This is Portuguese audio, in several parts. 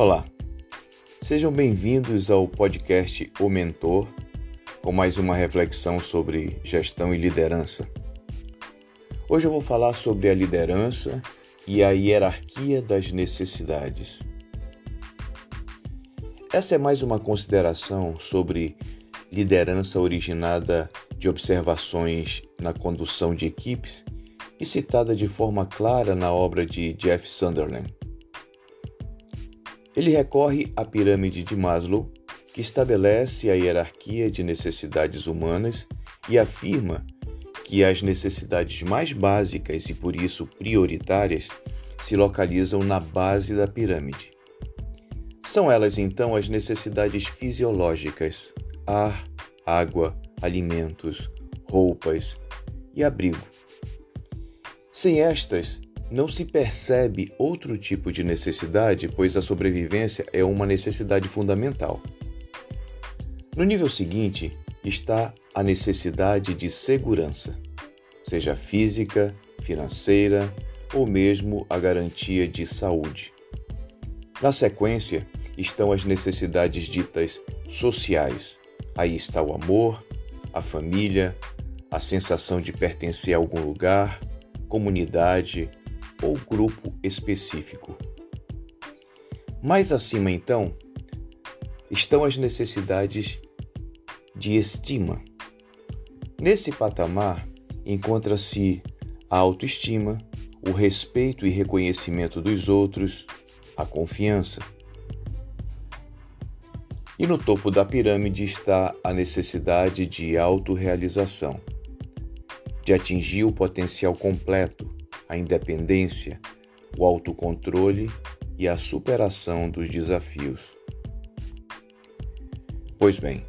Olá, sejam bem-vindos ao podcast O Mentor, com mais uma reflexão sobre gestão e liderança. Hoje eu vou falar sobre a liderança e a hierarquia das necessidades. Essa é mais uma consideração sobre liderança originada de observações na condução de equipes e citada de forma clara na obra de Jeff Sunderland. Ele recorre à pirâmide de Maslow, que estabelece a hierarquia de necessidades humanas e afirma que as necessidades mais básicas e por isso prioritárias se localizam na base da pirâmide. São elas então as necessidades fisiológicas: ar, água, alimentos, roupas e abrigo. Sem estas, não se percebe outro tipo de necessidade, pois a sobrevivência é uma necessidade fundamental. No nível seguinte está a necessidade de segurança, seja física, financeira ou mesmo a garantia de saúde. Na sequência estão as necessidades ditas sociais. Aí está o amor, a família, a sensação de pertencer a algum lugar, comunidade, ou grupo específico. Mais acima, então, estão as necessidades de estima. Nesse patamar encontra-se a autoestima, o respeito e reconhecimento dos outros, a confiança. E no topo da pirâmide está a necessidade de autorrealização, de atingir o potencial completo, a independência, o autocontrole e a superação dos desafios. Pois bem,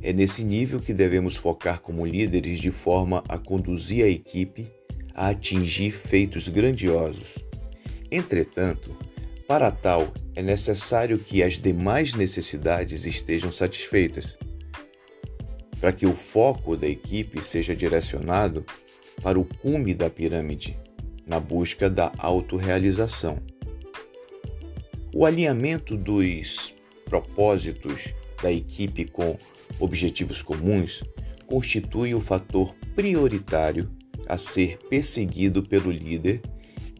é nesse nível que devemos focar como líderes de forma a conduzir a equipe a atingir feitos grandiosos. Entretanto, para tal, é necessário que as demais necessidades estejam satisfeitas, para que o foco da equipe seja direcionado para o cume da pirâmide, na busca da autorrealização. O alinhamento dos propósitos da equipe com objetivos comuns constitui o fator prioritário a ser perseguido pelo líder,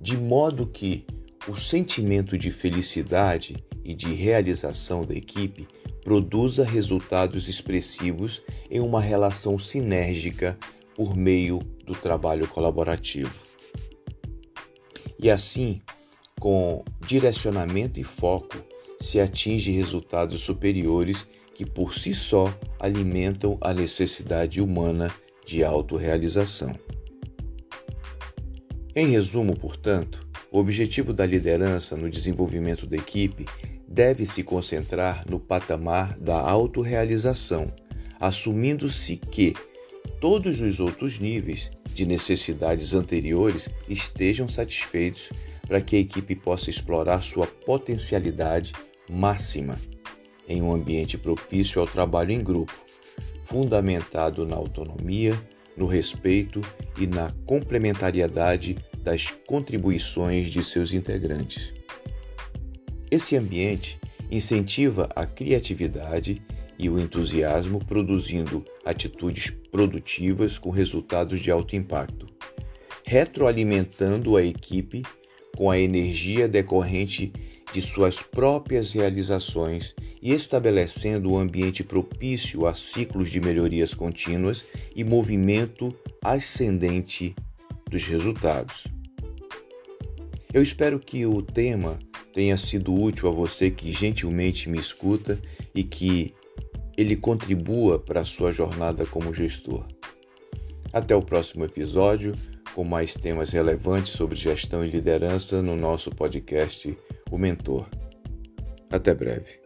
de modo que o sentimento de felicidade e de realização da equipe produza resultados expressivos em uma relação sinérgica por meio do trabalho colaborativo. E assim, com direcionamento e foco, se atinge resultados superiores que por si só alimentam a necessidade humana de autorrealização. Em resumo, portanto, o objetivo da liderança no desenvolvimento da equipe deve se concentrar no patamar da autorrealização, assumindo-se que todos os outros níveis de necessidades anteriores estejam satisfeitos para que a equipe possa explorar sua potencialidade máxima em um ambiente propício ao trabalho em grupo, fundamentado na autonomia, no respeito e na complementariedade das contribuições de seus integrantes. Esse ambiente incentiva a criatividade e o entusiasmo, produzindo atitudes produtivas com resultados de alto impacto, retroalimentando a equipe com a energia decorrente de suas próprias realizações e estabelecendo um ambiente propício a ciclos de melhorias contínuas e movimento ascendente dos resultados. Eu espero que o tema tenha sido útil a você que gentilmente me escuta e que ele contribua para a sua jornada como gestor. Até o próximo episódio, com mais temas relevantes sobre gestão e liderança no nosso podcast O Mentor. Até breve.